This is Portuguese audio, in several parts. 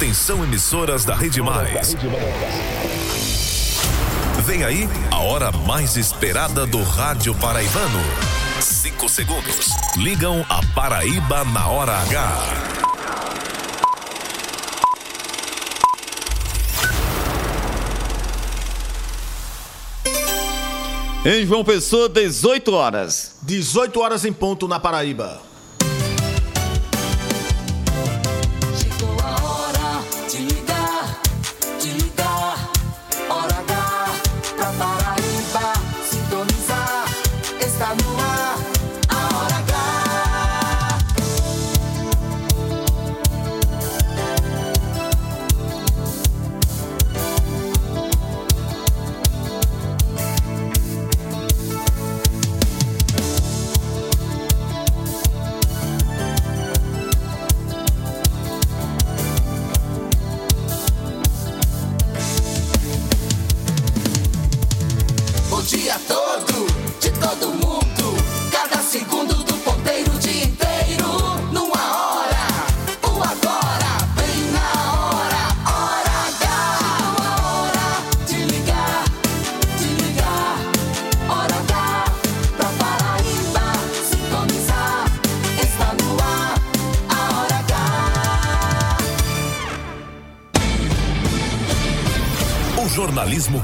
Atenção emissoras da Rede Mais. Vem aí a hora mais esperada do rádio paraibano. Cinco segundos. Ligam a Paraíba na hora H. Em João Pessoa, 18 horas. 18 horas em ponto na Paraíba.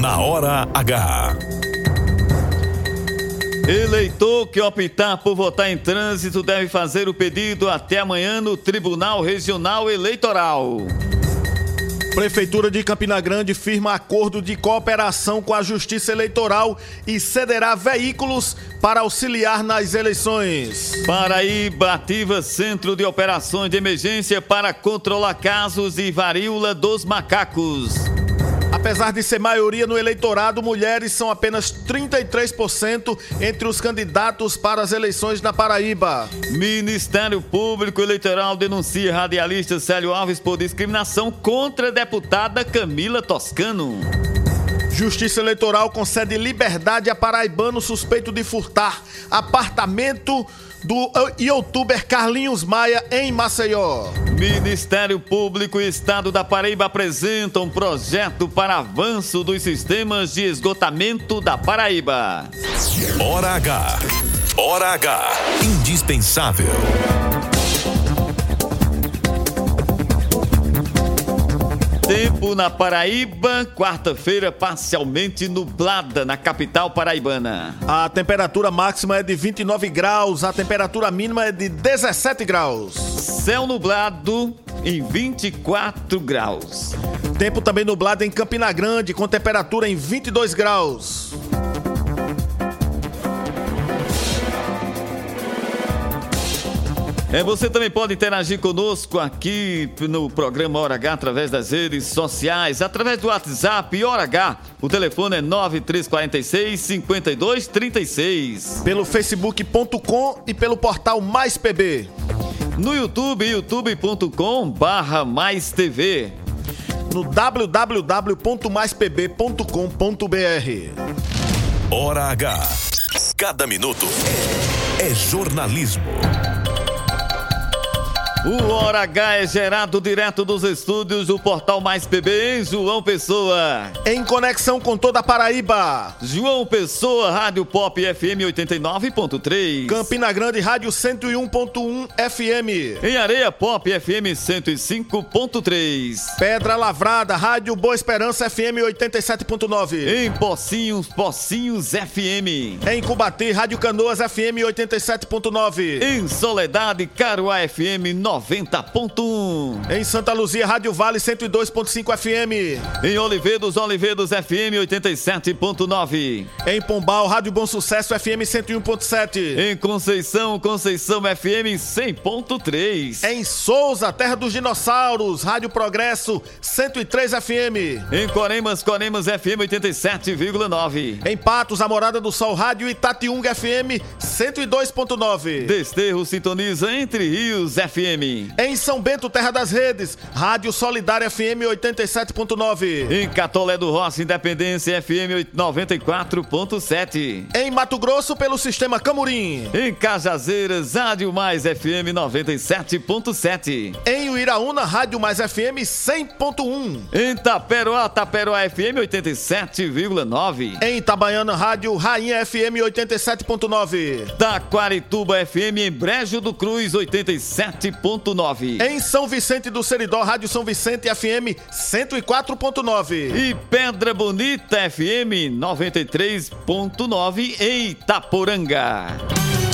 Na Hora H. Eleitor que optar por votar em trânsito deve fazer o pedido até amanhã no Tribunal Regional Eleitoral. Prefeitura de Campina Grande firma acordo de cooperação com a Justiça Eleitoral e cederá veículos para auxiliar nas eleições. Paraíba ativa Centro de Operações de Emergência para controlar casos de varíola dos macacos. Apesar de ser maioria no eleitorado, mulheres são apenas 33% entre os candidatos para as eleições na Paraíba. Ministério Público Eleitoral denuncia radialista Célio Alves por discriminação contra a deputada Camila Toscano. Justiça Eleitoral concede liberdade a paraibano suspeito de furtar apartamento do youtuber Carlinhos Maia em Maceió. Ministério Público e Estado da Paraíba apresentam um projeto para avanço dos sistemas de esgotamento da Paraíba. Hora H. Hora H. Indispensável. Tempo na Paraíba, quarta-feira parcialmente nublada na capital paraibana. A temperatura máxima é de 29 graus, a temperatura mínima é de 17 graus. Céu nublado em 24 graus. Tempo também nublado em Campina Grande, com temperatura em 22 graus. É, você também pode interagir conosco aqui no programa Hora H através das redes sociais, através do WhatsApp Hora H. O telefone é 9346 5236. Pelo facebook.com e pelo portal Mais PB. No YouTube, youtube.com barra Mais TV. No www.maispb.com.br. Hora H. Cada minuto é jornalismo. O Hora H é gerado direto dos estúdios do Portal Mais PB em João Pessoa. Em conexão com toda a Paraíba. João Pessoa, Rádio Pop FM 89.3. Campina Grande, Rádio 101.1 FM. Em Areia Pop FM 105.3. Pedra Lavrada, Rádio Boa Esperança FM 87.9. Em Pocinhos, Pocinhos FM. Em Cubatê, Rádio Canoas FM 87.9. Em Soledade, Caruá FM 90. 90.1. Em Santa Luzia, Rádio Vale 102.5 FM. Em Olivedos, Olivedos FM 87.9. Em Pombal, Rádio Bom Sucesso FM 101.7. Em Conceição, Conceição FM 100.3. Em Souza, Terra dos Dinossauros, Rádio Progresso 103 FM. Em Coremas, Coremas FM 87,9. Em Patos, a Morada do Sol, Rádio Itatiunga FM 102.9. Desterro sintoniza Entre Rios FM. Em São Bento, Terra das Redes, Rádio Solidária FM 87.9. Em Catolé do Rossi, Independência FM 94.7. Em Mato Grosso, pelo Sistema Camurim. Em Cajazeiras, Rádio Mais FM 97.7. Em Uiraúna, Rádio Mais FM 100.1. Em Taperoá, Taperoá FM 87,9. Em Itabaiana, Rádio Rainha FM 87.9. Taquarituba FM em Brejo do Cruz 87.9. Em São Vicente do Seridó, Rádio São Vicente FM 104.9. E Pedra Bonita FM 93.9 em Itaporanga.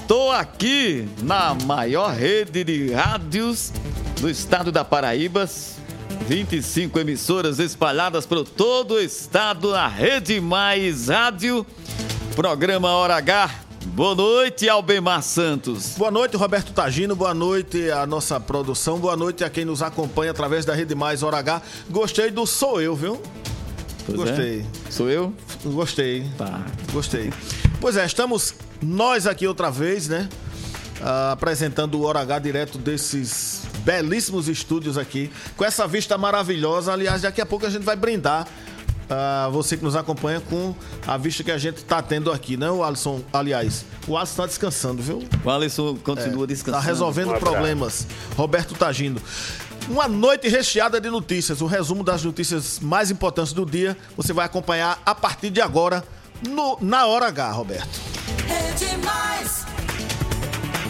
Estou aqui na maior rede de rádios do estado da Paraíba. 25 emissoras espalhadas por todo o estado, a Rede Mais Rádio, programa Hora H. Boa noite, Albemar Santos. Boa noite, Roberto Tagino. Boa noite à nossa produção. Boa noite a quem nos acompanha através da Rede Mais Hora H. Gostei do Sou Eu, viu? Pois Gostei. É? Sou eu? Gostei. Tá. Gostei. Pois é, estamos nós aqui outra vez, né? Ah, apresentando o Hora H direto desses belíssimos estúdios aqui, com essa vista maravilhosa. Aliás, daqui a pouco a gente vai brindar ah, você que nos acompanha com a vista que a gente está tendo aqui, né, o Alisson? Aliás, o Alisson está descansando, viu? O Alisson continua descansando. Está resolvendo problemas. Roberto Tagindo. Uma noite recheada de notícias. O resumo das notícias mais importantes do dia você vai acompanhar a partir de agora no, na Hora H, Roberto.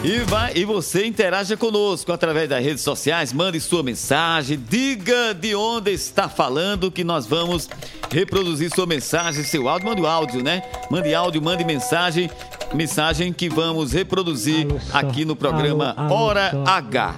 E, vai, e você interaja conosco através das redes sociais, mande sua mensagem, diga de onde está falando que nós vamos reproduzir sua mensagem, seu áudio, mande áudio, né? Mande áudio, mande mensagem, mensagem que vamos reproduzir aqui no programa Hora H.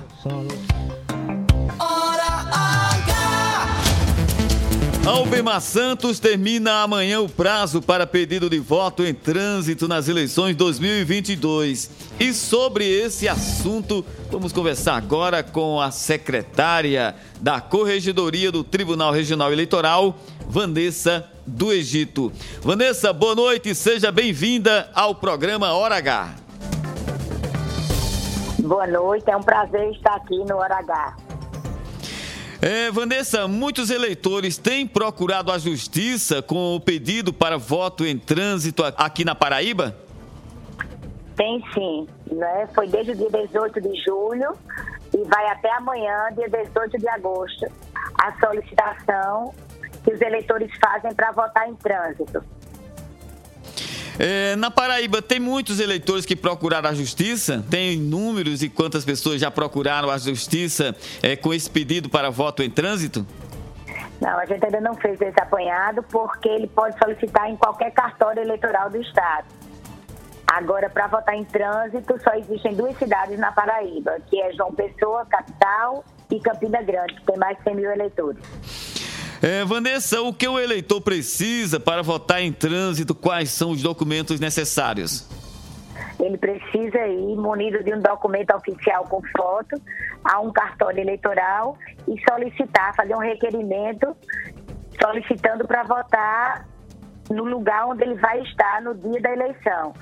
Albemar Santos termina amanhã o prazo para pedido de voto em trânsito nas eleições 2022. E sobre esse assunto, vamos conversar agora com a secretária da Corregedoria do Tribunal Regional Eleitoral, Vanessa do Egito. Vanessa, boa noite, seja bem-vinda ao programa Hora H. Boa noite, é um prazer estar aqui no Hora H. É, Vanessa, muitos eleitores têm procurado a justiça com o pedido para voto em trânsito aqui na Paraíba? Tem sim, né? Foi desde o dia 18 de julho e vai até amanhã, dia 18 de agosto, a solicitação que os eleitores fazem para votar em trânsito. É, na Paraíba, tem muitos eleitores que procuraram a justiça? Tem números e quantas pessoas já procuraram a justiça é, com esse pedido para voto em trânsito? Não, a gente ainda não fez esse apanhado porque ele pode solicitar em qualquer cartório eleitoral do Estado. Agora, para votar em trânsito, só existem duas cidades na Paraíba, que é João Pessoa, capital, e Campina Grande, que tem mais de 100 mil eleitores. É, Vanessa, o que o eleitor precisa para votar em trânsito? Quais são os documentos necessários? Ele precisa ir munido de um documento oficial com foto a um cartório eleitoral e solicitar, fazer um requerimento solicitando para votar no lugar onde ele vai estar no dia da eleição,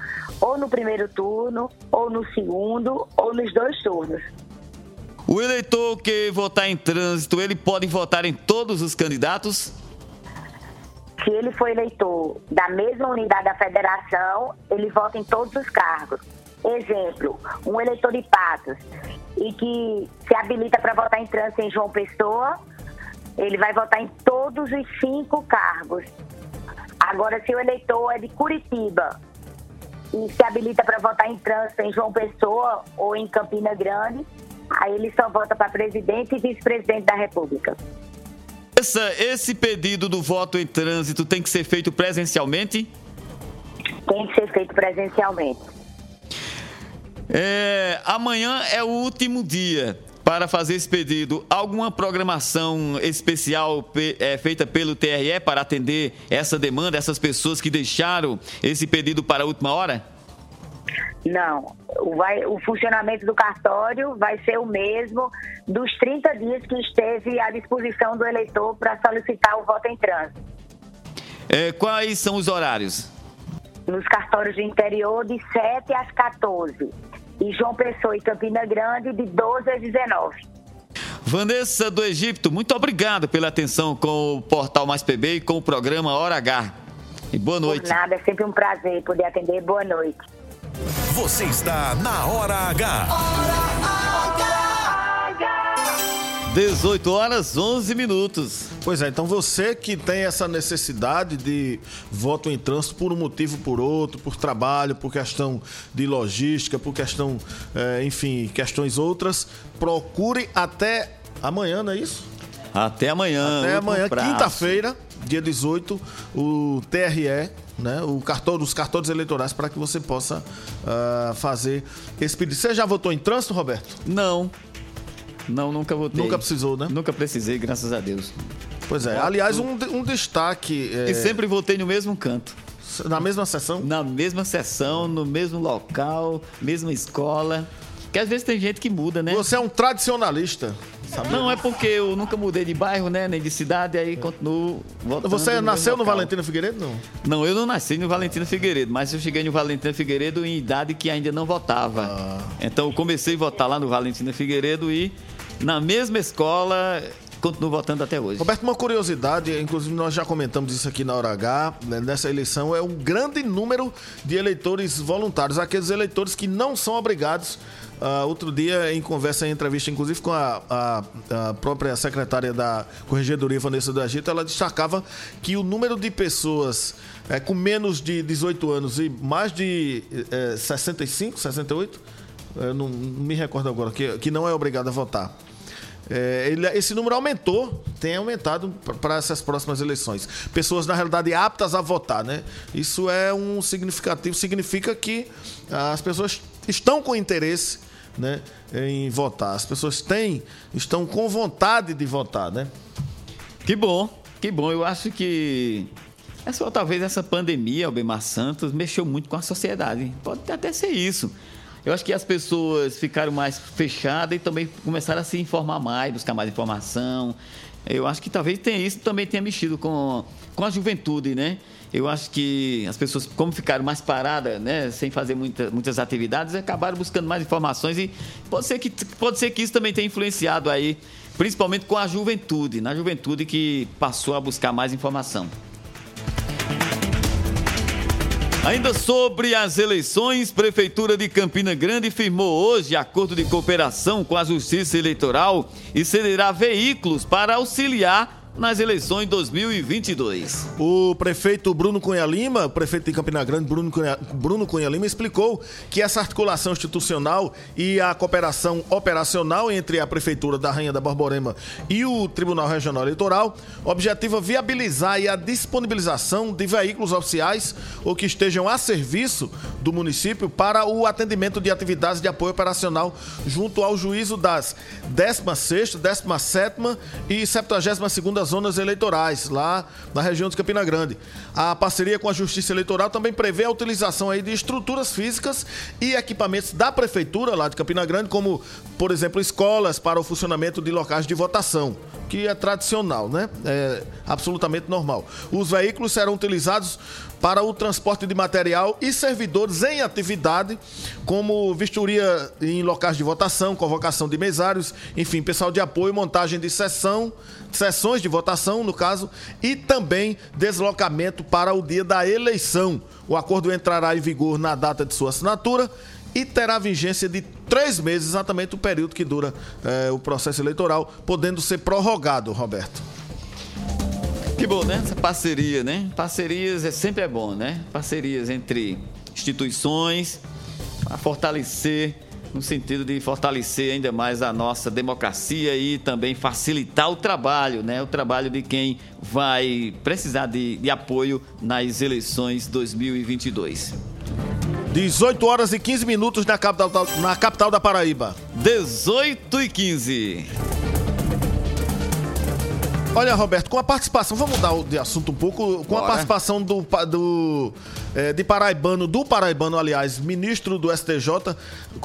ou no primeiro turno, ou no segundo, ou nos dois turnos. O eleitor que votar em trânsito, ele pode votar em todos os candidatos? Se ele for eleitor da mesma unidade da federação, ele vota em todos os cargos. Exemplo, um eleitor de Patos e que se habilita para votar em trânsito em João Pessoa, ele vai votar em todos os cinco cargos. Agora, se o eleitor é de Curitiba e se habilita para votar em trânsito em João Pessoa ou em Campina Grande, aí ele só vota para presidente e vice-presidente da República. Essa, esse pedido do voto em trânsito tem que ser feito presencialmente? Tem que ser feito presencialmente. É, amanhã é o último dia para fazer esse pedido. Alguma programação especial é, feita pelo TRE para atender essa demanda, essas pessoas que deixaram esse pedido para a última hora? Não. O, vai, o funcionamento do cartório vai ser o mesmo dos 30 dias que esteve à disposição do eleitor para solicitar o voto em trânsito. É, quais são os horários? Nos cartórios do interior, de 7 às 14 e João Pessoa e Campina Grande de 12 a 19. Vanessa do Egito, muito obrigado pela atenção com o Portal Mais PB e com o programa Hora H. E boa noite. Por nada, é sempre um prazer poder atender. Boa noite. Você está na Hora H. Hora H. 18 horas 11 minutos. Pois é, então você que tem essa necessidade de voto em trânsito por um motivo por outro, por trabalho, por questão de logística, por questão, é, enfim, questões outras, procure até amanhã, não é isso? Até amanhã. Até amanhã, quinta-feira, dia 18, o TRE, né, o cartão, os cartões eleitorais para que você possa uh, fazer esse pedido. Você já votou em trânsito, Roberto? Não. Não, nunca votei. Nunca precisou, né? Nunca precisei, graças a Deus. Pois é. Aliás, um, um destaque. É... E sempre votei no mesmo canto. Na mesma sessão? Na mesma sessão, no mesmo local, mesma escola. Porque às vezes tem gente que muda, né? Você é um tradicionalista. Sabe? Não, é porque eu nunca mudei de bairro, né? Nem de cidade, aí continuo votando. Você nasceu no, no Valentina Figueiredo, não? Não, eu não nasci no Valentina Figueiredo, mas eu cheguei no Valentina Figueiredo em idade que ainda não votava. Ah. Então eu comecei a votar lá no Valentina Figueiredo e na mesma escola, continuo votando até hoje. Roberto, uma curiosidade, inclusive nós já comentamos isso aqui na hora H, né, nessa eleição, é um grande número de eleitores voluntários, aqueles eleitores que não são obrigados. Uh, outro dia, em conversa, em entrevista, inclusive com a, a, a própria secretária da Corregedoria, Vanessa do Egito, ela destacava que o número de pessoas é, com menos de 18 anos e mais de é, 65, 68, eu não, não me recordo agora, que, que não é obrigado a votar é, ele, esse número aumentou, tem aumentado para essas próximas eleições. Pessoas, na realidade, aptas a votar, né? Isso é um significativo, significa que as pessoas estão com interesse né, em votar. As pessoas têm, estão com vontade de votar, né? Que bom, que bom. Eu acho que é só talvez essa pandemia, Albemar Santos, mexeu muito com a sociedade. Pode até ser isso. Eu acho que as pessoas ficaram mais fechadas e também começaram a se informar mais, buscar mais informação. Eu acho que talvez tenha isso também tenha mexido com, com a juventude, né? Eu acho que as pessoas, como ficaram mais paradas, né, sem fazer muita, muitas atividades, acabaram buscando mais informações e pode ser, que, pode ser que isso também tenha influenciado aí, principalmente com a juventude, na juventude que passou a buscar mais informação. Ainda sobre as eleições, Prefeitura de Campina Grande firmou hoje acordo de cooperação com a Justiça Eleitoral e cederá veículos para auxiliar nas eleições 2022. O prefeito Bruno Cunha Lima, prefeito de Campina Grande, Bruno Cunha, Bruno Cunha Lima, explicou que essa articulação institucional e a cooperação operacional entre a Prefeitura da Rainha da Borborema e o Tribunal Regional Eleitoral objetiva viabilizar a disponibilização de veículos oficiais ou que estejam a serviço do município para o atendimento de atividades de apoio operacional junto ao juízo das 16ª, 17ª e 72ª zonas eleitorais, lá na região de Campina Grande. A parceria com a Justiça Eleitoral também prevê a utilização aí de estruturas físicas e equipamentos da Prefeitura lá de Campina Grande, como, por exemplo, escolas para o funcionamento de locais de votação, que é tradicional, né? É absolutamente normal. Os veículos serão utilizados para o transporte de material e servidores em atividade, como vistoria em locais de votação, convocação de mesários, enfim, pessoal de apoio, montagem de sessão, sessões de votação, no caso, e também deslocamento para o dia da eleição. O acordo entrará em vigor na data de sua assinatura e terá vigência de três meses, exatamente o período que dura eh, o processo eleitoral, podendo ser prorrogado, Roberto. Que bom, né? Essa parceria, né? Parcerias é sempre é bom, né? Parcerias entre instituições, para fortalecer no sentido de fortalecer ainda mais a nossa democracia e também facilitar o trabalho, né? O trabalho de quem vai precisar de, de apoio nas eleições 2022. 18 horas e 15 minutos na capital, na capital da Paraíba. 18 e 15. Olha, Roberto, com a participação, vamos mudar de assunto um pouco, com Bora. a participação do, do é, de Paraibano, do Paraibano, aliás, ministro do STJ, uh,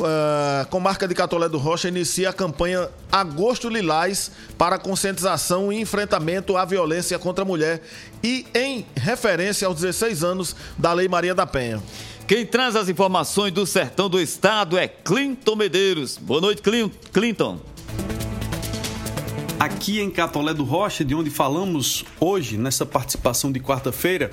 eh, com marca de Catolé do Rocha, inicia a campanha Agosto Lilás para conscientização e enfrentamento à violência contra a mulher e em referência aos 16 anos da Lei Maria da Penha. Quem traz as informações do sertão do estado é Clinton Medeiros. Boa noite, Clinton. Aqui em Catolé do Rocha, de onde falamos hoje, nessa participação de quarta-feira,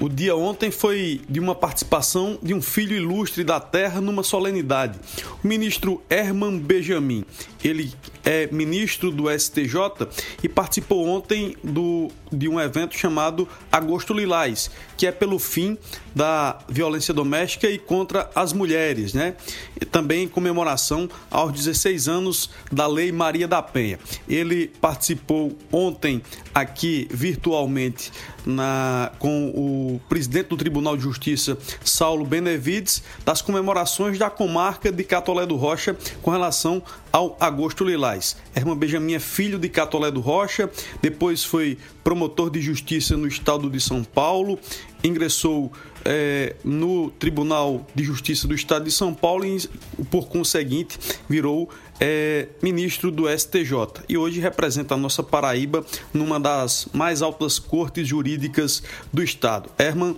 o dia ontem foi de uma participação de um filho ilustre da terra numa solenidade. O ministro Herman Benjamin. Ele é ministro do STJ e participou ontem do, de um evento chamado Agosto Lilás, que é pelo fim da violência doméstica e contra as mulheres, né? E também em comemoração aos 16 anos da Lei Maria da Penha. Ele participou ontem aqui virtualmente na, com o presidente do Tribunal de Justiça, Saulo Benevides, das comemorações da comarca de Catolé do Rocha com relação ao Agosto Lilás. Herman Benjamin é filho de Catolé do Rocha, depois foi promotor de justiça no estado de São Paulo, ingressou é, no Tribunal de Justiça do Estado de São Paulo e, por conseguinte, virou é, ministro do STJ e hoje representa a nossa Paraíba numa das mais altas cortes jurídicas do Estado. Herman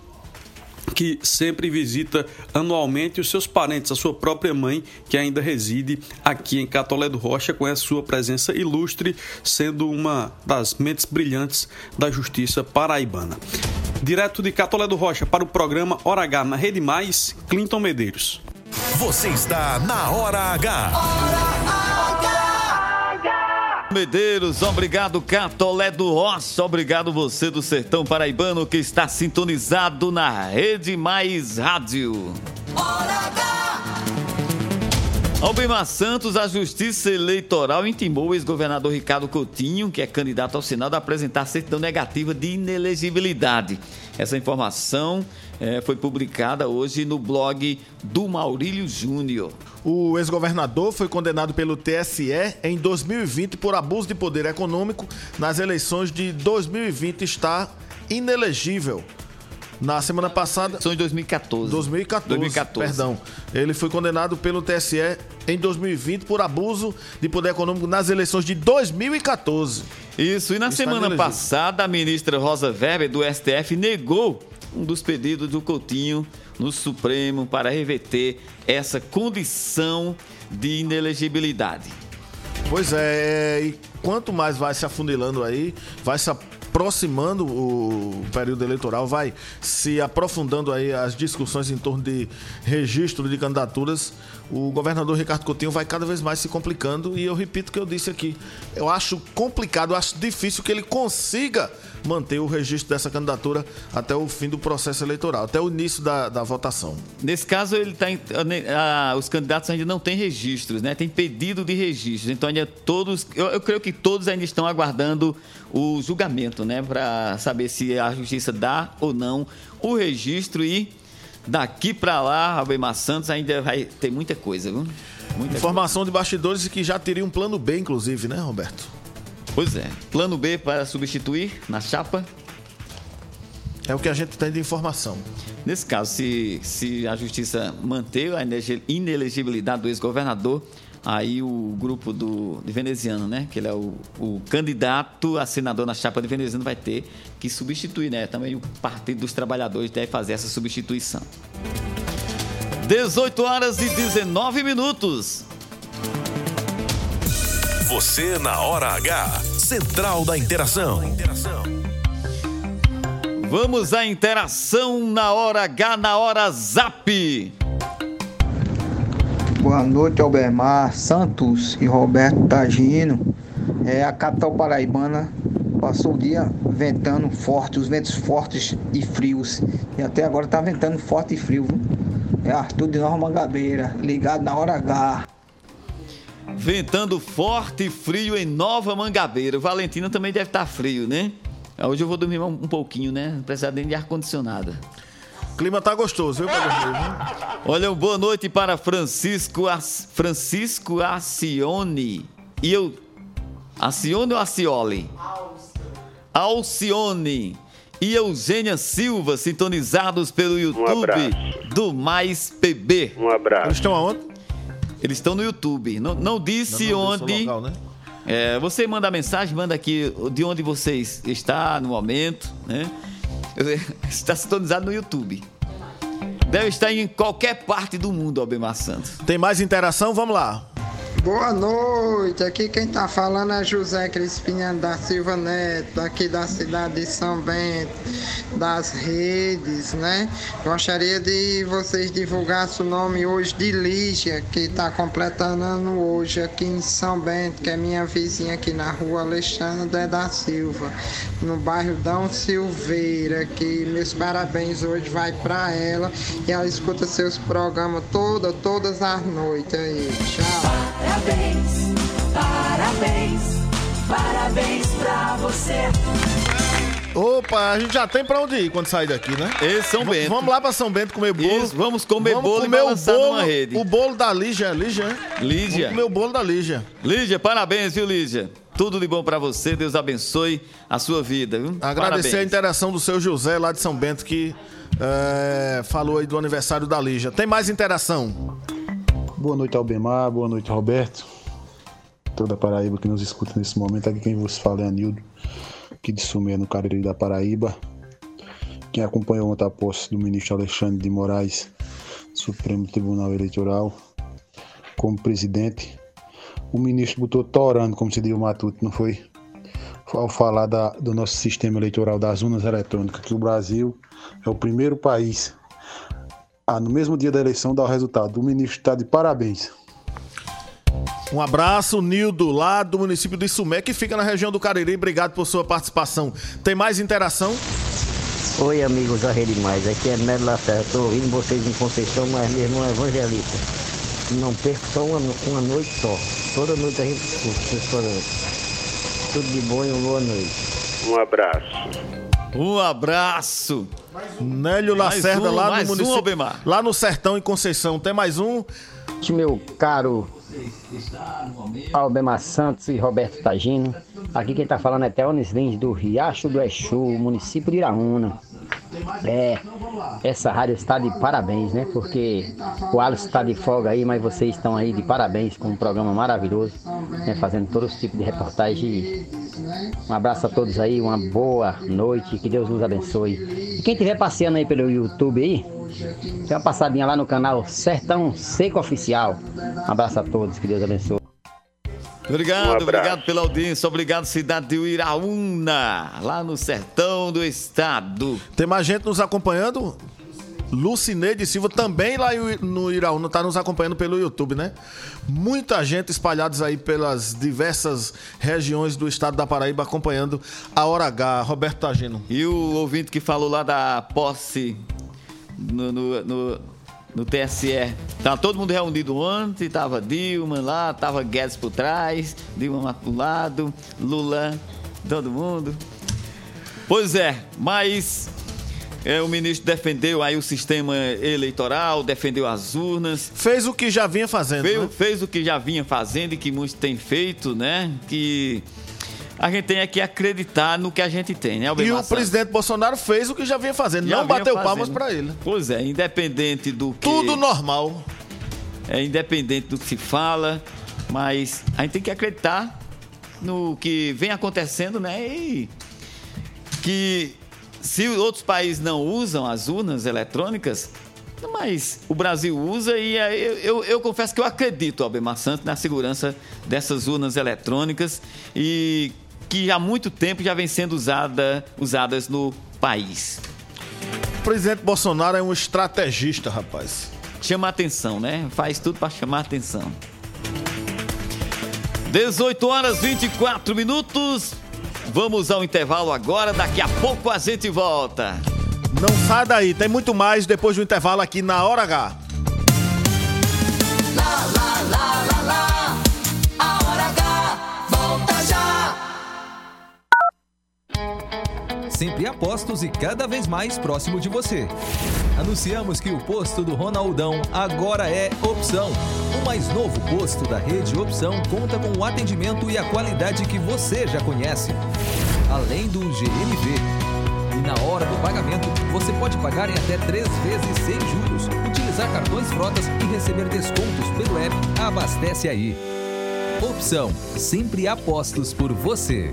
que sempre visita anualmente os seus parentes, a sua própria mãe, que ainda reside aqui em Catolé do Rocha, com a sua presença ilustre, sendo uma das mentes brilhantes da justiça paraibana. Direto de Catolé do Rocha para o programa Hora H na Rede Mais, Clinton Medeiros. Você está na Hora H. Hora H. Medeiros, obrigado Catolé do Rocha, obrigado você do Sertão Paraibano que está sintonizado na Rede Mais Rádio. Albemar Santos, a Justiça Eleitoral intimou o ex-governador Ricardo Coutinho, que é candidato ao Senado, a apresentar certidão negativa de inelegibilidade. Essa informação é, foi publicada hoje no blog do Maurílio Júnior. O ex-governador foi condenado pelo TSE em 2020 por abuso de poder econômico. Nas eleições de 2020 está inelegível. Na semana passada. São de 2014. 2014. 2014. Perdão. Ele foi condenado pelo TSE em 2020 por abuso de poder econômico nas eleições de 2014. Isso. E na Está semana passada, a ministra Rosa Weber, do STF, negou um dos pedidos do Coutinho no Supremo para reverter essa condição de inelegibilidade. Pois é, e quanto mais vai se afunilando aí, vai se aproximando o período eleitoral, vai se aprofundando aí as discussões em torno de registro de candidaturas, o governador Ricardo Coutinho vai cada vez mais se complicando e eu repito o que eu disse aqui. Eu acho complicado, eu acho difícil que ele consiga manter o registro dessa candidatura até o fim do processo eleitoral, até o início da, da votação. Nesse caso, ele tá, ah, os candidatos ainda não têm registros, né? Tem pedido de registros. Então, ainda todos, eu, eu creio que todos ainda estão aguardando o julgamento, né? Para saber se a justiça dá ou não o registro e daqui para lá, Albemar Santos ainda vai ter muita coisa, viu? Muita Informação coisa. de bastidores que já teria um plano B, inclusive, né, Roberto? Pois é. Plano B para substituir na chapa? É o que a gente tem de informação. Nesse caso, se, se a justiça manter a inelegibilidade do ex-governador, aí o grupo do, de veneziano, né? Que ele é o, o candidato a senador na chapa de veneziano, vai ter que substituir, né? Também o Partido dos Trabalhadores deve fazer essa substituição. 18 horas e 19 minutos. Você na hora H. Central da Interação. Vamos à interação na hora H, na hora Zap. Boa noite, Albermar Santos e Roberto Tagino. É, a capital paraibana passou o dia ventando forte, os ventos fortes e frios. E até agora está ventando forte e frio. Viu? É Arthur de Nova Mangabeira, ligado na hora H. Ventando forte e frio em Nova Mangabeira. Valentina também deve estar frio, né? Hoje eu vou dormir um pouquinho, né? Não precisa nem de ar-condicionado. O clima tá gostoso, viu, viu? Olha, boa noite para Francisco, As... Francisco Acione. E eu. Acione ou Acioli? Alcione. E Eugênia Silva, sintonizados pelo YouTube um do Mais PB. Um abraço. Eles estão aonde? Eles estão no YouTube. Não, não disse Não, não disse onde. local, né? É, você manda mensagem, manda aqui de onde você está no momento, né? Está sintonizado no YouTube. Deve estar em qualquer parte do mundo, Albemar Santos. Tem mais interação? Vamos lá. Boa noite, aqui quem tá falando é José Crispiniano da Silva Neto, aqui da cidade de São Bento, das redes, né? Gostaria de vocês divulgassem o nome hoje de Lígia, que tá completando ano hoje aqui em São Bento, que é minha vizinha aqui na rua Alexandre da Silva, no bairro Dão Silveira, que meus parabéns hoje vai para ela e ela escuta seus programas toda, todas as noites aí. Tchau. Parabéns, parabéns, parabéns pra você. Opa, a gente já tem pra onde ir quando sair daqui, né? Esse São V- Bento. Vamos lá pra São Bento comer bolo. Isso, vamos comer Vamos bolo comer e o bolo, numa rede. o bolo da Lígia, Lígia, né? Lígia. Vamos comer o bolo da Lígia. Lígia, parabéns, viu, Lígia? Tudo de bom pra você, Deus abençoe a sua vida, viu? Agradecer a Parabéns. interação do seu José lá de São Bento que é, falou aí do aniversário da Lígia. Tem mais interação? Boa noite, Albemar. Boa noite, Roberto. Toda a Paraíba que nos escuta nesse momento. Aqui quem vos fala é Anildo, aqui de Sumé, no Cariri da Paraíba. Quem acompanhou ontem a posse do ministro Alexandre de Moraes, Supremo Tribunal Eleitoral, como presidente. O ministro botou torando, como se diz o Matuto, não foi? Ao falar da- do nosso sistema eleitoral das urnas eletrônicas, que o Brasil é o primeiro país a, no mesmo dia da eleição, dar o resultado. O ministro está de parabéns. Um abraço, Nildo, lá do município de Sumé, que fica na região do Cariri. Obrigado por sua participação. Tem mais interação? Oi, amigos da Rede Mais. Aqui é Nélio Lacerda. Estou ouvindo vocês em Conceição, mas meu irmão é evangelista. Não perco só uma, uma noite só. Toda noite a gente escuta. Tudo de bom e uma boa noite. Um abraço. Um abraço. Nélio Lacerda, um, lá no um, município. Albemar. lá no Sertão, em Conceição. Tem mais um? Meu caro Albemar Santos e Roberto Tagino. Aqui quem tá falando é Teonis Lins do Riacho do Exu, município de Iraúna. É, essa rádio está de parabéns, né? Porque o Alisson está de folga aí, mas vocês estão aí de parabéns com um programa maravilhoso, né? Fazendo todos os tipos de reportagem. Um abraço a todos aí, uma boa noite, que Deus nos abençoe. E quem estiver passeando aí pelo YouTube aí, tem uma passadinha lá no canal Sertão Seco Oficial. Um abraço a todos, que Deus abençoe. Obrigado, Um obrigado pela audiência. Obrigado, cidade de Iraúna, lá no sertão do estado. Tem mais gente nos acompanhando? Lucineide Silva também lá no Iraúna está nos acompanhando pelo YouTube, né? Muita gente espalhados aí pelas diversas regiões do estado da Paraíba acompanhando a Hora H. Roberto Tagino. E o ouvinte que falou lá da posse no, no, no, no TSE. Tá todo mundo reunido ontem, tava Dilma lá, tava Guedes por trás, Dilma pro lado, Lula, todo mundo. Pois é, mas é, o ministro defendeu aí o sistema eleitoral, defendeu as urnas. Fez o que já vinha fazendo. Fez, né? fez o que já vinha fazendo e que muitos têm feito, né? Que a gente tem é que acreditar no que a gente tem, né, E Albemar o presidente Bolsonaro fez o que já vinha fazendo. Já não vinha bateu fazendo. palmas para ele. Pois é, independente do que. Tudo normal. É independente do que se fala, mas a gente tem que acreditar no que vem acontecendo, né? E que se outros países não usam as urnas eletrônicas, mas o Brasil usa e eu, eu, eu confesso que eu acredito, Albemar Santos, na segurança dessas urnas eletrônicas e que há muito tempo já vem sendo usada, usadas no país. O presidente Bolsonaro é um estrategista, rapaz. Chama atenção, né? Faz tudo para chamar atenção. 18 horas 24 minutos. Vamos ao intervalo agora, daqui a pouco a gente volta. Não sai daí, tem muito mais depois do intervalo aqui na Hora H. Lá. A Hora volta já. Sempre apostos e cada vez mais próximo de você. Anunciamos que o posto do Ronaldão agora é opção. O mais novo posto da rede Opção conta com o atendimento e a qualidade que você já conhece Além do GMV. E na hora do pagamento, você pode pagar em até três vezes sem juros, utilizar cartões frotas e receber descontos pelo app Abastece Aí. Opção, sempre apostos por você.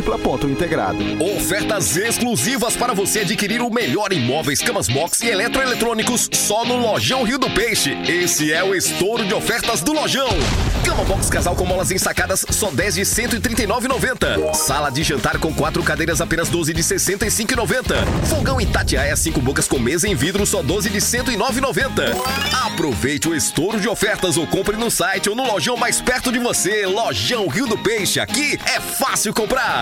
ponto integrado. Ofertas exclusivas para você adquirir o melhor imóveis, camas box e eletroeletrônicos só no Lojão Rio do Peixe. Esse é o estouro de ofertas do Lojão. Cama box casal com molas ensacadas só 10 de 139,90. Sala de jantar com quatro cadeiras apenas 12 de 65,90. Fogão Itatiaia 5 bocas com mesa em vidro só 12 de 109,90. Aproveite o estouro de ofertas ou compre no site ou no lojão mais perto de você. Lojão Rio do Peixe. Aqui é fácil comprar.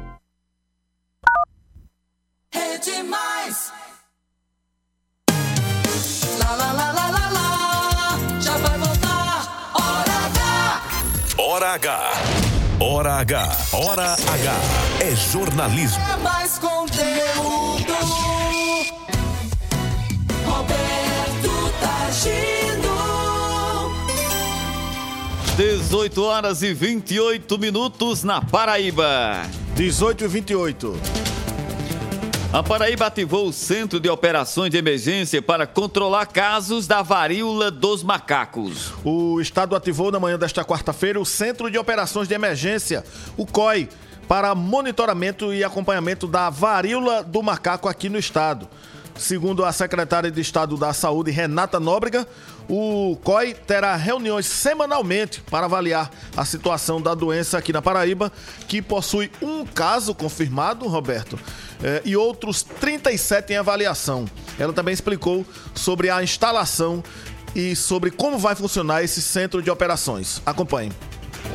Hora H. Hora H. Hora H. É jornalismo. É mais conteúdo. Roberto Tagino. 18 horas e 28 minutos na Paraíba. 18 e 28. A Paraíba ativou o Centro de Operações de Emergência para controlar casos da varíola dos macacos. O Estado ativou na manhã desta quarta-feira o Centro de Operações de Emergência, o COI, para monitoramento e acompanhamento da varíola do macaco aqui no Estado. Segundo a secretária de Estado da Saúde, Renata Nóbrega, o COI terá reuniões semanalmente para avaliar a situação da doença aqui na Paraíba, que possui um caso confirmado, Roberto, eh, e outros 37 em avaliação. Ela também explicou sobre a instalação e sobre como vai funcionar esse centro de operações. Acompanhe.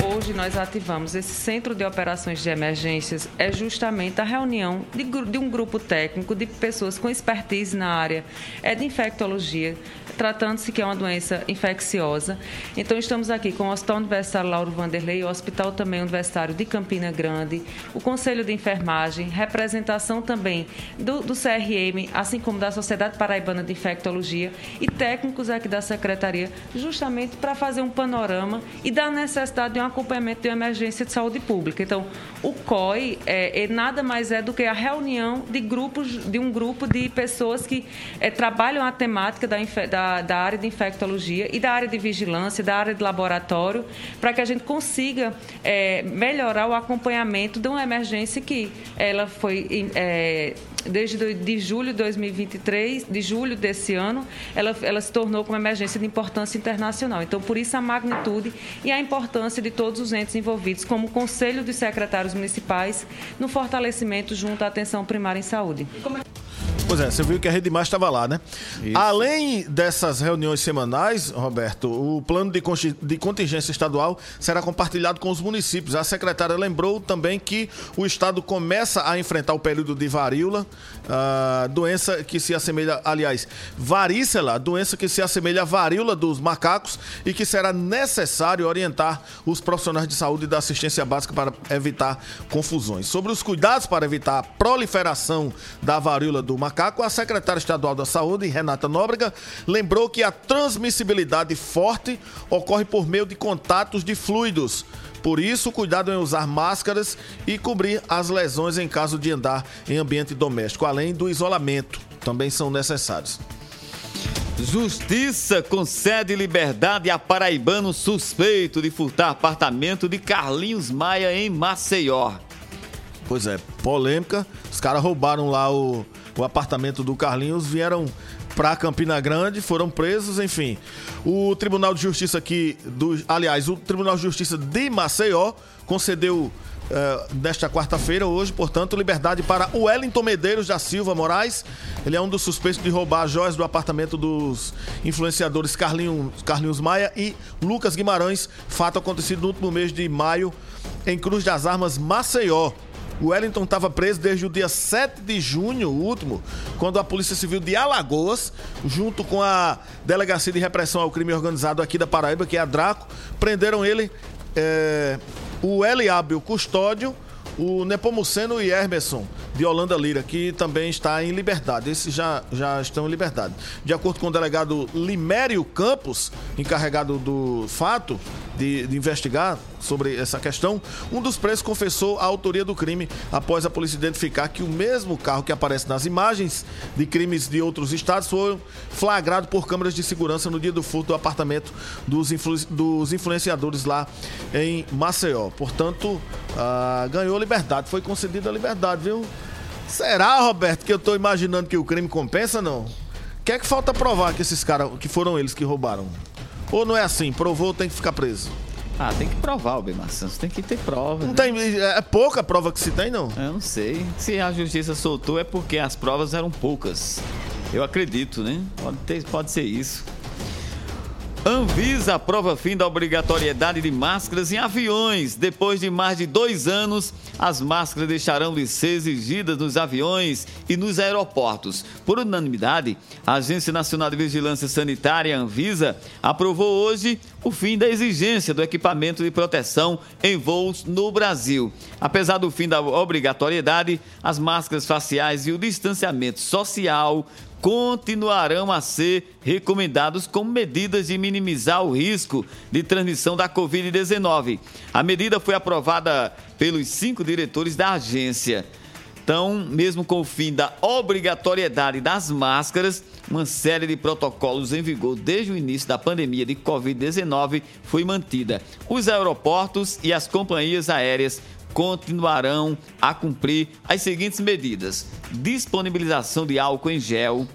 Hoje nós ativamos esse centro de operações de emergências, é justamente a reunião de, de um grupo técnico de pessoas com expertise na área é de infectologia, tratando-se que é uma doença infecciosa. Então estamos aqui com o Hospital Universitário Lauro Vanderlei, o Hospital também Universitário de Campina Grande, o Conselho de Enfermagem, representação também do, do CRM, assim como da Sociedade Paraibana de Infectologia e técnicos aqui da Secretaria, justamente para fazer um panorama e da necessidade de um acompanhamento de uma emergência de saúde pública. Então, o COI é, é nada mais é do que a reunião de grupos, de um grupo de pessoas que é, trabalham a temática da, da da, área de infectologia e da área de vigilância, da área de laboratório, para que a gente consiga é, melhorar o acompanhamento de uma emergência que ela foi é, desde de julho de 2023, de julho desse ano, ela, ela se tornou como emergência de importância internacional. Então, por isso a magnitude e a importância de todos os entes envolvidos, como o Conselho dos Secretários Municipais, no fortalecimento junto à atenção primária em saúde. Pois é, você viu que a Rede Mais estava lá, né? Isso. Além dessas reuniões semanais, Roberto, o plano de, de contingência estadual será compartilhado com os municípios. A secretária lembrou também que o estado começa a enfrentar o período de varíola, doença que se assemelha, aliás, varícela, doença que se assemelha à varíola dos macacos e que será necessário orientar os profissionais de saúde e da assistência básica para evitar confusões. Sobre os cuidados para evitar a proliferação da varíola do macaco, macaco, a secretária estadual da Saúde, Renata Nóbrega, lembrou que a transmissibilidade forte ocorre por meio de contatos de fluidos. Por isso, cuidado em usar máscaras e cobrir as lesões em caso de andar em ambiente doméstico, além do isolamento, também são necessários. Justiça concede liberdade a paraibano suspeito de furtar apartamento de Carlinhos Maia em Maceió. Pois é, polêmica. Os caras roubaram lá o, o apartamento do Carlinhos, vieram para Campina Grande, foram presos, enfim. O Tribunal de Justiça aqui, do, aliás, o Tribunal de Justiça de Maceió concedeu Uh, nesta quarta-feira, hoje, portanto, liberdade para o Wellington Medeiros da Silva Moraes. Ele é um dos suspeitos de roubar joias do apartamento dos influenciadores Carlinhos, Carlinhos Maia e Lucas Guimarães. Fato acontecido no último mês de maio em Cruz das Armas, Maceió. O Wellington estava preso desde o dia 7 de junho, último, quando a Polícia Civil de Alagoas, junto com a Delegacia de Repressão ao Crime Organizado aqui da Paraíba, que é a Draco, prenderam ele, é, o Eliábio Custódio, o Nepomuceno e Hermerson, de Holanda Lira, que também está em liberdade. Esses já, já estão em liberdade. De acordo com o delegado Limério Campos, encarregado do fato de, de investigar sobre essa questão, um dos presos confessou a autoria do crime após a polícia identificar que o mesmo carro que aparece nas imagens de crimes de outros estados foi flagrado por câmeras de segurança no dia do furto do apartamento dos, influ, dos influenciadores lá em Maceió. Portanto, ah, ganhou liberdade, foi concedida a liberdade, viu? Será, Roberto, que eu tô imaginando que o crime compensa, não? O que é que falta provar que esses caras, que foram eles que roubaram? Ou não é assim? Provou, tem que ficar preso? Ah, tem que provar, o Maçãs. Tem que ter prova. Não né? tem, é pouca prova que se tem, não? Eu não sei. Se a justiça soltou é porque as provas eram poucas. Eu acredito, né? Pode, ter, pode ser isso. Anvisa aprova fim da obrigatoriedade de máscaras em aviões. Depois de mais de dois anos, as máscaras deixarão de ser exigidas nos aviões e nos aeroportos. Por unanimidade, a Agência Nacional de Vigilância Sanitária, Anvisa, aprovou hoje o fim da exigência do equipamento de proteção em voos no Brasil. Apesar do fim da obrigatoriedade, as máscaras faciais e o distanciamento social continuarão a ser recomendados como medidas de minimizar o risco de transmissão da Covid-19. A medida foi aprovada pelos cinco diretores da agência. Então, mesmo com o fim da obrigatoriedade das máscaras, uma série de protocolos em vigor desde o início da pandemia de Covid-19 foi mantida. Os aeroportos e as companhias aéreas continuarão a cumprir as seguintes medidas: disponibilização de álcool em gel,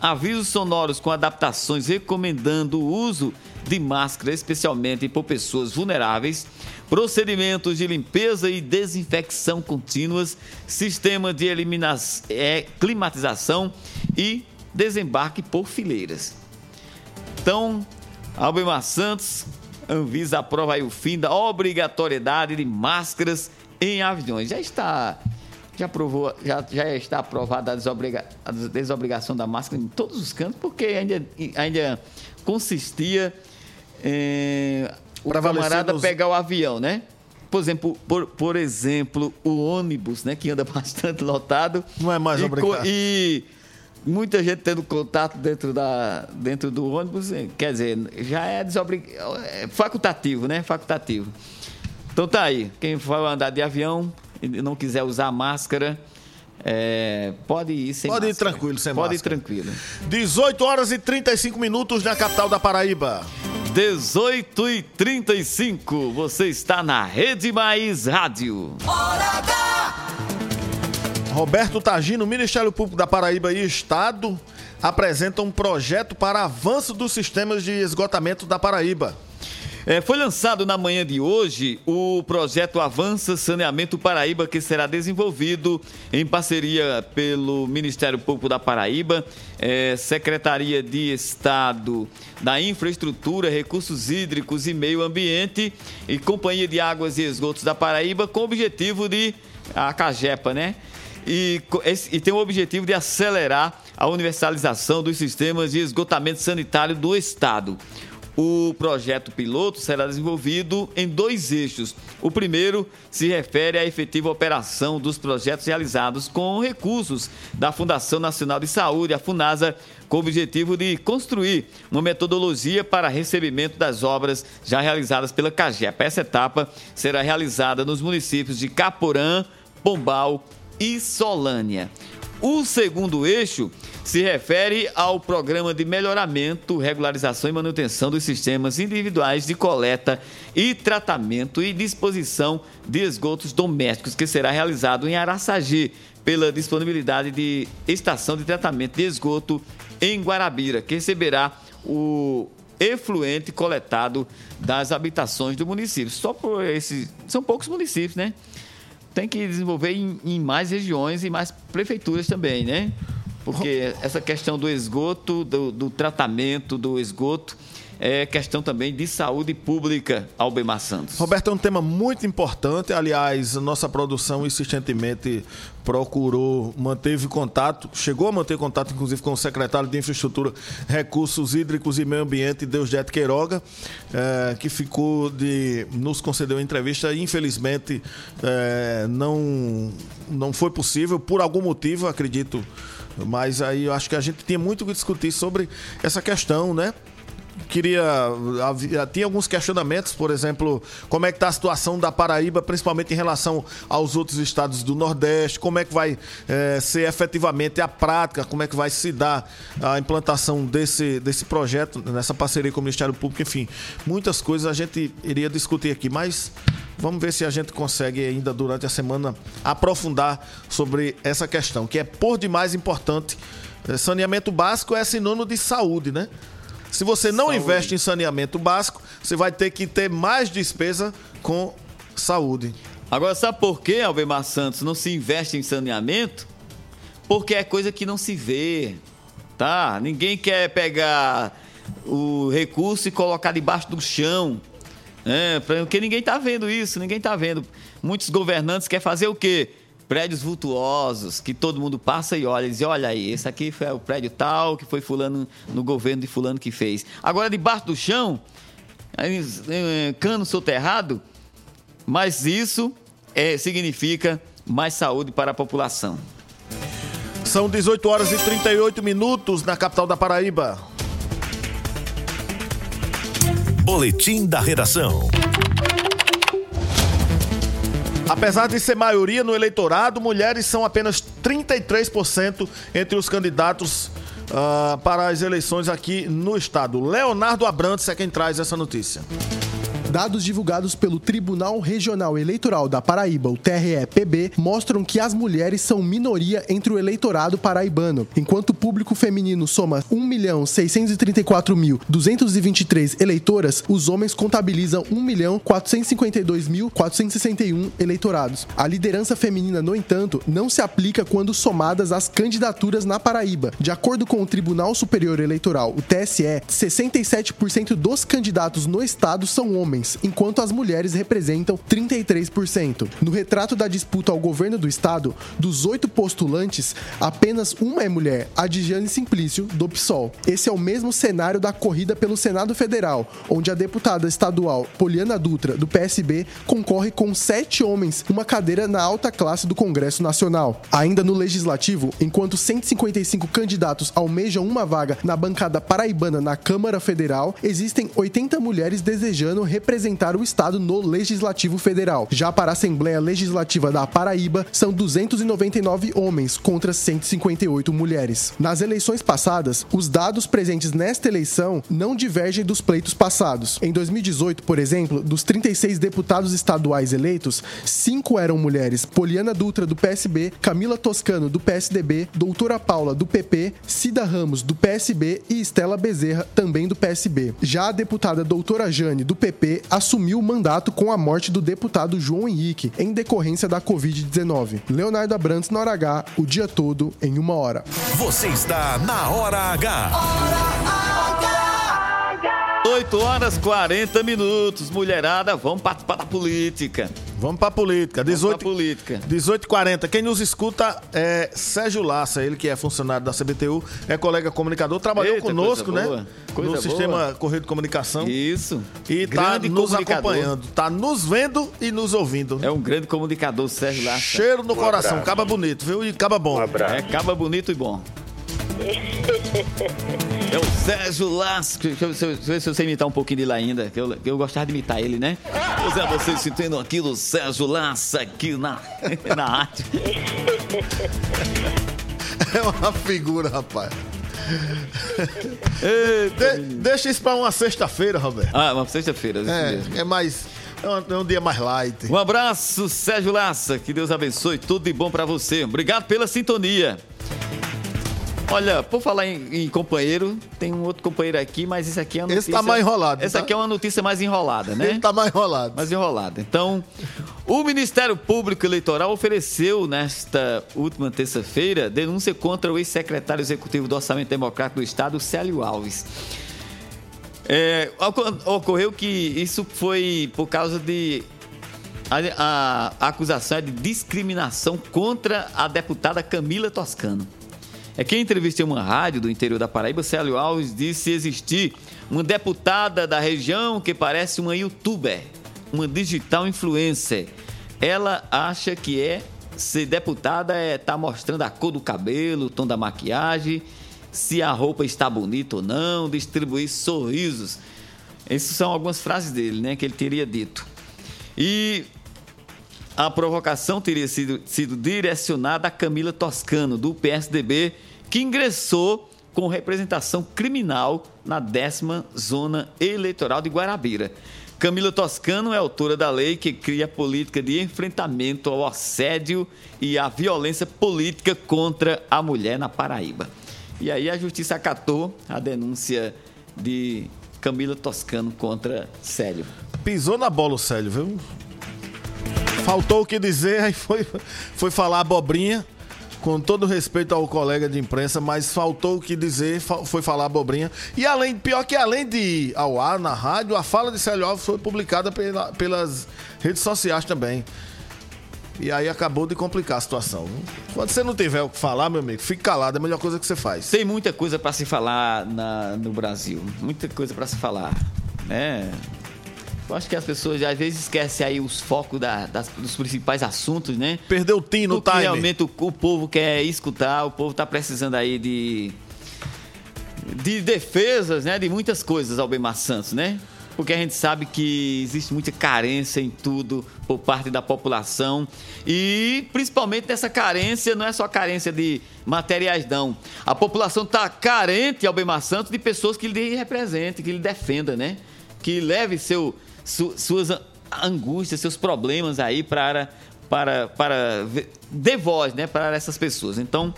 avisos sonoros com adaptações recomendando o uso de máscara, especialmente por pessoas vulneráveis, procedimentos de limpeza e desinfecção contínuas, sistema de eliminação, é, climatização e desembarque por fileiras. Então, Albemar Santos, Anvisa aprova o fim da obrigatoriedade de máscaras em aviões. Já está já aprovou, já, já está aprovada a, desobriga, a desobrigação da máscara em todos os cantos, porque ainda, ainda consistia em o camarada nos... pegar o avião, né? Por exemplo, por, por exemplo, o ônibus, né, que anda bastante lotado. Não é mais obrigado. E muita gente tendo contato dentro, da, dentro do ônibus, quer dizer, já é, desobrig... é facultativo, né? Facultativo. Então tá aí, quem for andar de avião e não quiser usar máscara, é, pode ir sem Pode ir máscara. tranquilo, sem Pode máscara. ir tranquilo. 18 horas e 35 minutos na capital da Paraíba. 18 e 35, você está na Rede Mais Rádio. Roberto Tagino, Ministério Público da Paraíba e Estado apresentam um projeto para avanço dos sistemas de esgotamento da Paraíba. É, foi lançado na manhã de hoje o projeto Avança Saneamento Paraíba, que será desenvolvido em parceria pelo Ministério Público da Paraíba, é, Secretaria de Estado da Infraestrutura, Recursos Hídricos e Meio Ambiente e Companhia de Águas e Esgotos da Paraíba, com o objetivo de. a Cagepa, né? E, e tem o objetivo de acelerar a universalização dos sistemas de esgotamento sanitário do Estado. O projeto piloto será desenvolvido em dois eixos. O primeiro se refere à efetiva operação dos projetos realizados com recursos da Fundação Nacional de Saúde, a FUNASA, com o objetivo de construir uma metodologia para recebimento das obras já realizadas pela CAGEP. Essa etapa será realizada nos municípios de Caporã, Pombal e Solânia. O segundo eixo se refere ao programa de melhoramento, regularização e manutenção dos sistemas individuais de coleta e tratamento e disposição de esgotos domésticos, que será realizado em Araçagi, pela disponibilidade de estação de tratamento de esgoto em Guarabira, que receberá o efluente coletado das habitações do município. Só por esses. São poucos municípios, né? Tem que desenvolver em, em mais regiões e mais prefeituras também, né? Porque essa questão do esgoto, do, do tratamento do esgoto, é questão também de saúde pública, Albemar Santos. Roberto, é um tema muito importante. Aliás, a nossa produção insistentemente procurou, manteve contato, chegou a manter contato, inclusive, com o secretário de Infraestrutura, Recursos Hídricos e Meio Ambiente, Deusdete Queiroga, eh, que ficou de. nos concedeu uma entrevista infelizmente, eh, não, não foi possível, por algum motivo, acredito. Mas aí eu acho que a gente tinha muito que discutir sobre essa questão, né? Queria. havia- Tinha alguns questionamentos, por exemplo, como é que está a situação da Paraíba, principalmente em relação aos outros estados do Nordeste, como é que vai eh, ser efetivamente a prática, como é que vai se dar a implantação desse, desse projeto, nessa parceria com o Ministério Público, enfim, muitas coisas a gente iria discutir aqui, mas vamos ver se a gente consegue ainda durante a semana aprofundar sobre essa questão, que é por demais importante. Eh, Saneamento básico é sinônimo de saúde, né? Se você não Saúde. investe em saneamento básico, você vai ter que ter mais despesa com saúde. Agora, sabe por que, Albemar Santos, não se investe em saneamento? Porque é coisa que não se vê, tá? Ninguém quer pegar o recurso e colocar debaixo do chão, né? Porque ninguém tá vendo isso, ninguém tá vendo. Muitos governantes querem fazer o quê? Prédios vultuosos, que todo mundo passa e olha e diz, olha aí, esse aqui foi o prédio tal, que foi fulano, no governo de fulano que fez. Agora, debaixo do chão, eh, cano soterrado, mas isso é, significa mais saúde para a população. São 18 horas e 38 minutos na capital da Paraíba. Boletim da redação. Apesar de ser maioria no eleitorado, mulheres são apenas 33% entre os candidatos ah, para as eleições aqui no estado. Leonardo Abrantes é quem traz essa notícia. Dados divulgados pelo Tribunal Regional Eleitoral da Paraíba, o TRE-PB, mostram que as mulheres são minoria entre o eleitorado paraibano. Enquanto o público feminino soma 1.634.223 eleitoras, os homens contabilizam 1.452.461 eleitorados. A liderança feminina, no entanto, não se aplica quando somadas as candidaturas na Paraíba. De acordo com o Tribunal Superior Eleitoral, o TSE, 67% dos candidatos no estado são homens, enquanto as mulheres representam 33%. No retrato da disputa ao governo do estado, dos oito postulantes, apenas uma é mulher, a Diane Simplício, do PSOL. Esse é o mesmo cenário da corrida pelo Senado Federal, onde a deputada estadual Poliana Dutra, do PSB, concorre com sete homens, uma cadeira na alta classe do Congresso Nacional. Ainda no Legislativo, enquanto 155 candidatos almejam uma vaga na bancada paraibana na Câmara Federal, existem 80 mulheres desejando representar representar o Estado no Legislativo Federal. Já para a Assembleia Legislativa da Paraíba, são 299 homens contra 158 mulheres. Nas eleições passadas, os dados presentes nesta eleição não divergem dos pleitos passados. Em 2018, por exemplo, dos 36 deputados estaduais eleitos, cinco eram mulheres: Poliana Dutra, do PSB, Camila Toscano, do PSDB, Doutora Paula, do PP, Cida Ramos, do PSB e Estela Bezerra, também do PSB. Já a deputada Doutora Jane, do PP, assumiu o mandato com a morte do deputado João Henrique, em decorrência da Covid-19. Leonardo Abrantes, na hora H, o dia todo, em uma hora. Você está na Hora H. 8 horas 40 minutos. Mulherada, vamos participar da política. Vamos pra política. 18, pra política. 18h40. Quem nos escuta é Sérgio Lassa, ele que é funcionário da CBTU, é colega comunicador, trabalhou Eita, conosco, coisa né? boa. Coisa no boa. sistema Correio de Comunicação. Isso. E tá Grande nos comunicador. acompanhando, tá nos vendo e nos ouvindo. É um grande comunicador, Sérgio Lassa. Cheiro no Um coração, abraço. caba bonito, viu? E caba bom. É, caba bonito e bom. É o Sérgio Lassa. Deixa eu, deixa eu ver se eu sei imitar um pouquinho dele ainda, que eu, eu gostava de imitar ele, né? Pois é, vocês sentindo aqui do Sérgio Lassa aqui na, na arte. É uma figura, rapaz. De- deixa isso pra uma sexta-feira, Roberto. Ah, uma sexta-feira. É, é mais. É um, é um dia mais light. Um abraço, Sérgio Lassa. Que Deus abençoe. Tudo de bom pra você. Obrigado pela sintonia. Olha, por falar em, em companheiro, tem um outro companheiro aqui, mas esse aqui é uma Esse notícia... tá mais enrolado, Essa tá? aqui é uma notícia mais enrolada, né? Ele tá mais enrolado. Mais enrolada. Então, o Ministério Público Eleitoral ofereceu nesta última terça-feira denúncia contra o ex-secretário executivo do Orçamento Democrático do Estado, Célio Alves. É, oco- ocorreu que isso foi por causa de. A, a acusação é de discriminação contra a deputada Camila Toscano. É que em uma rádio do interior da Paraíba, Célio Alves disse existir uma deputada da região que parece uma youtuber, uma digital influencer. Ela acha que é ser deputada é estar mostrando a cor do cabelo, o tom da maquiagem, se a roupa está bonita ou não, distribuir sorrisos. Essas são algumas frases dele, né, que ele teria dito. E a provocação teria sido, sido direcionada a Camila Toscano, do PSDB, que ingressou com representação criminal na décima zona eleitoral de Guarabira. Camila Toscano é autora da lei que cria a política de enfrentamento ao assédio e à violência política contra a mulher na Paraíba. E aí a justiça acatou a denúncia de Camila Toscano contra Célio. Pisou na bola o Célio, viu? Faltou o que dizer, aí foi, foi falar abobrinha, com todo respeito ao colega de imprensa, mas faltou o que dizer, foi falar abobrinha. E além, pior que além de ir ao ar na rádio, a fala de Célio Alves foi publicada pela- pelas redes sociais também. E aí acabou de complicar a situação. Quando você não tiver o que falar, meu amigo, fique calado, é a melhor coisa que você faz. Tem muita coisa para se falar na- no Brasil, muita coisa para se falar, né? Eu acho que as pessoas às vezes esquecem aí os focos da- das- dos principais assuntos, né? Perdeu o tim no time. realmente o, o povo quer escutar, o povo tá precisando aí de de defesas, né, de muitas coisas Albemar Santos, né? Porque a gente sabe que existe muita carência em tudo por parte da população e principalmente nessa carência, não é só carência de materiais não. A população tá carente Albemar Santos de pessoas que lhe representem, que lhe defenda, né? Que leve seu su- suas angústias, seus problemas aí para para para dê voz, né, para essas pessoas. Então,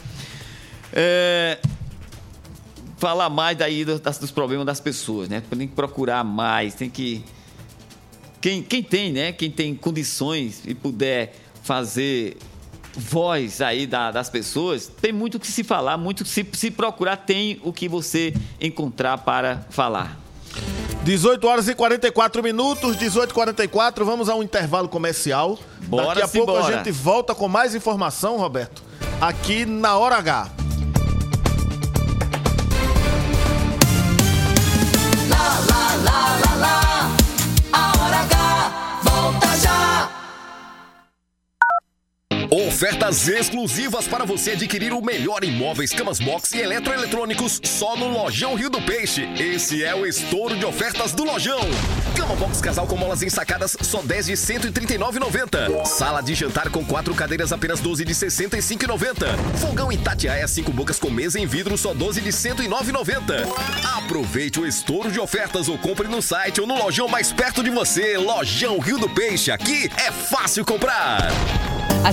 é, falar mais daí do- das- dos problemas das pessoas, né? Tem que procurar mais, tem que. Quem, quem tem, né? Quem tem condições e puder fazer voz aí da- das pessoas, tem muito o que se falar, muito se, se procurar, tem o que você encontrar para falar. 18 horas e 44 minutos, 18 e 44 vamos a um intervalo comercial. Bora Daqui a pouco simbora. a gente volta com mais informação, Roberto, aqui na Hora H. Ofertas exclusivas para você adquirir o melhor em móveis, camas box e eletroeletrônicos só no Lojão Rio do Peixe. Esse é o estouro de ofertas do Lojão. Cama box casal com molas ensacadas só 10 de 139,90. Sala de jantar com quatro cadeiras apenas 12 de 65,90. Fogão Itatiaia cinco bocas com mesa em vidro só 12 de 109,90. Aproveite o estouro de ofertas ou compre no site ou no lojão mais perto de você. Lojão Rio do Peixe. Aqui é fácil comprar. Há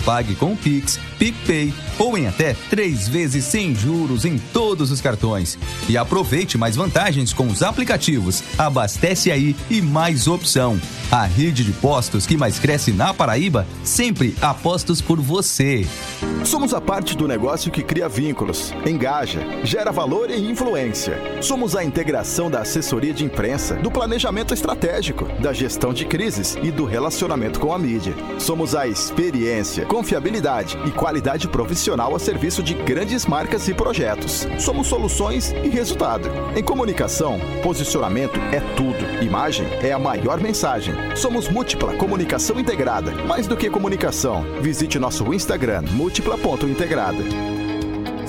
Pague com Pix, PicPay ou em até três vezes sem juros em todos os cartões. E aproveite mais vantagens com os aplicativos. Abastece aí e mais opção. A rede de postos que mais cresce na Paraíba, sempre apostos por você. Somos a parte do negócio que cria vínculos, engaja, gera valor e influência. Somos a integração da assessoria de imprensa, do planejamento estratégico, da gestão de crises e do relacionamento com a mídia. Somos a experiência, confiabilidade e qualidade profissional a serviço de grandes marcas e projetos. Somos soluções e resultado. Em comunicação, posicionamento é tudo. Imagem é a maior mensagem. Somos Múltipla Comunicação Integrada. Mais do que comunicação, visite nosso Instagram, múltipla.integrada.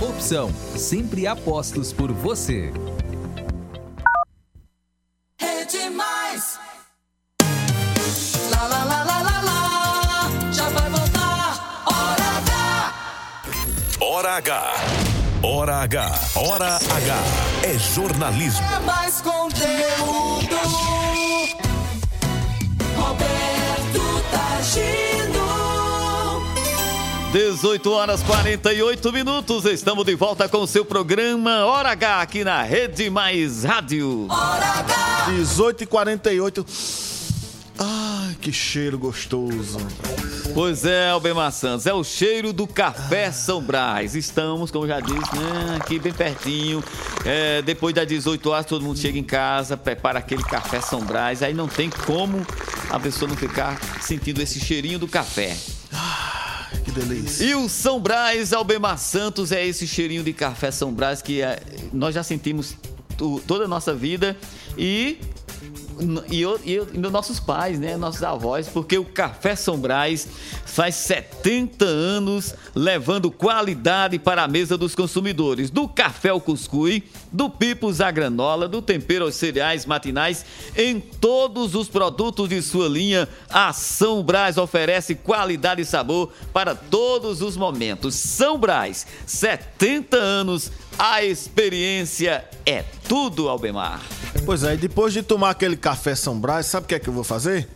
Opção. Sempre apostos por você. É demais. Lá, lá, lá, lá, lá, lá. Já vai voltar. Hora H. Hora H. Hora H. Hora H. É jornalismo. É mais conteúdo. 18 horas 48 minutos. Estamos de volta com o seu programa Hora H aqui na Rede Mais Rádio. 18 e 48 Ai, que cheiro gostoso. Pois é, Albemar Santos, é o cheiro do café São Brás. Estamos, como já disse, né, aqui bem pertinho. É, depois das 18 horas, todo mundo chega em casa, prepara aquele café São Brás. Aí não tem como a pessoa não ficar sentindo esse cheirinho do café. Que delícia. E o São Brás, Albemar Santos, é esse cheirinho de café São Brás que é, nós já sentimos toda a nossa vida e, e, e, e dos nossos pais, né? Nossos avós, porque o Café São Brás faz 70 anos levando qualidade para a mesa dos consumidores. Do café ao cuscuz, do pipos à granola, do tempero aos cereais matinais, em todos os produtos de sua linha, a São Brás oferece qualidade e sabor para todos os momentos. São Brás, 70 anos, a experiência é tudo, Albemar. Pois é, depois de tomar aquele café São Brás, sabe o que é que eu vou fazer?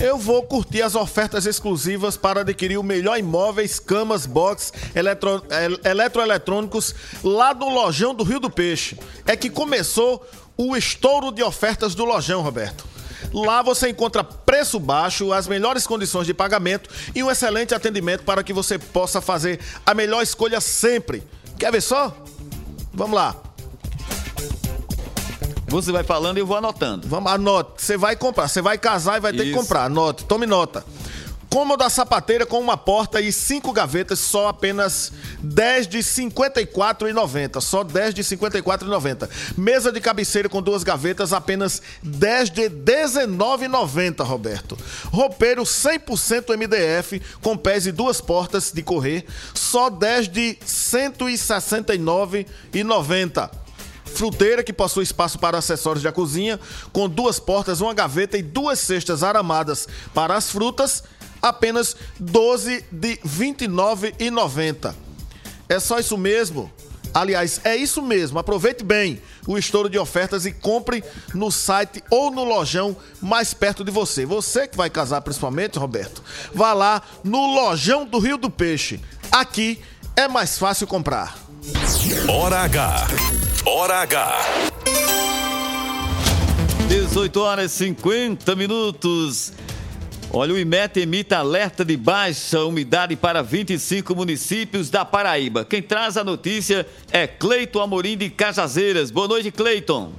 Eu vou curtir as ofertas exclusivas para adquirir o melhor imóveis, camas, box, eletro, el- eletroeletrônicos lá do Lojão do Rio do Peixe. É que começou o estouro de ofertas do Lojão, Roberto. Lá você encontra preço baixo, as melhores condições de pagamento e um excelente atendimento para que você possa fazer a melhor escolha sempre. Quer ver só? Vamos lá. Você vai falando e eu vou anotando. Vamos, anote. Você vai comprar. Você vai casar e vai ter que comprar. Anote. Tome nota. Cômoda sapateira com uma porta e cinco gavetas, só apenas 10 de R$ 54,90. Só 10 de R$ 54,90. Mesa de cabeceira com duas gavetas, apenas 10 de R$ 19,90, Roberto. Roupeiro 100% MDF, com pés e duas portas de correr, só 10 de R$ 169,90. Fruteira que possui espaço para acessórios da cozinha, com duas portas, uma gaveta e duas cestas aramadas para as frutas, apenas 12 de R$ 29,90. É só isso mesmo. Aliás, é isso mesmo. Aproveite bem o estouro de ofertas e compre no site ou no lojão mais perto de você. Você que vai casar principalmente, Roberto, vá lá no lojão do Rio do Peixe. Aqui é mais fácil comprar. Hora H. Hora H. 18 horas e 50 minutos. Olha, o IMET emite alerta de baixa umidade para 25 municípios da Paraíba. Quem traz a notícia é Cleiton Amorim de Cajazeiras. Boa noite, Cleiton.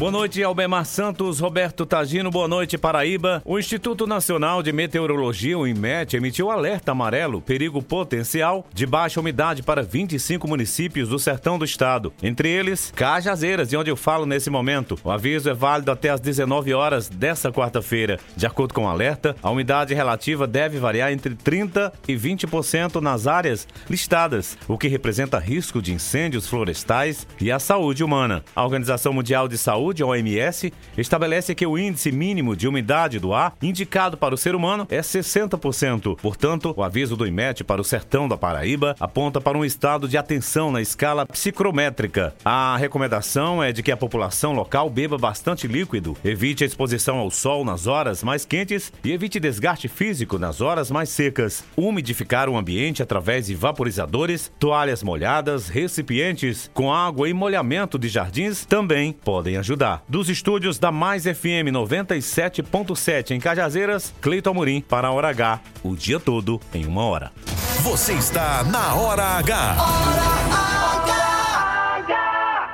Boa noite, Albemar Santos, Roberto Tagino, boa noite, Paraíba. O Instituto Nacional de Meteorologia, o IMET, emitiu alerta amarelo, perigo potencial de baixa umidade para 25 municípios do sertão do estado. Entre eles, Cajazeiras, de onde eu falo nesse momento. O aviso é válido até às 19 horas desta quarta-feira. De acordo com o alerta, a umidade relativa deve variar entre 30% e 20% nas áreas listadas, o que representa risco de incêndios florestais e a saúde humana. A Organização Mundial de Saúde Saúde, a OMS, estabelece que o índice mínimo de umidade do ar indicado para o ser humano é 60%. Portanto, o aviso do IMET para o sertão da Paraíba aponta para um estado de atenção na escala psicrométrica. A recomendação é de que a população local beba bastante líquido, evite a exposição ao sol nas horas mais quentes e evite desgaste físico nas horas mais secas. Umidificar o ambiente através de vaporizadores, toalhas molhadas, recipientes com água e molhamento de jardins também podem ajudar. Dos estúdios da Mais FM 97.7 em Cajazeiras, Cleiton Amorim para a Hora H, o dia todo em uma hora. Você está na Hora H.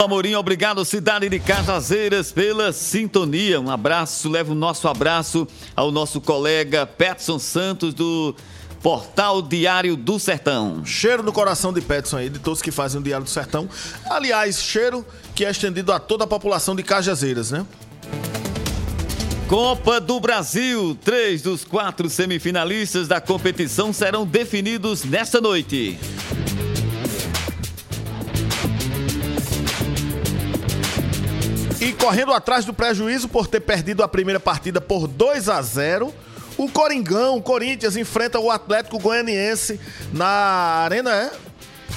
Amorim, obrigado, cidade de Cajazeiras, pela sintonia. Um abraço, leva o nosso abraço ao nosso colega Petson Santos do Portal Diário do Sertão. Cheiro no coração de Petson aí, de todos que fazem o Diário do Sertão. Aliás, cheiro que é estendido a toda a população de Cajazeiras, né? Copa do Brasil. Três dos quatro semifinalistas da competição serão definidos nesta noite. E correndo atrás do prejuízo por ter perdido a primeira partida por 2 a 0, o Coringão, o Corinthians, enfrenta o Atlético Goianiense na Arena, é?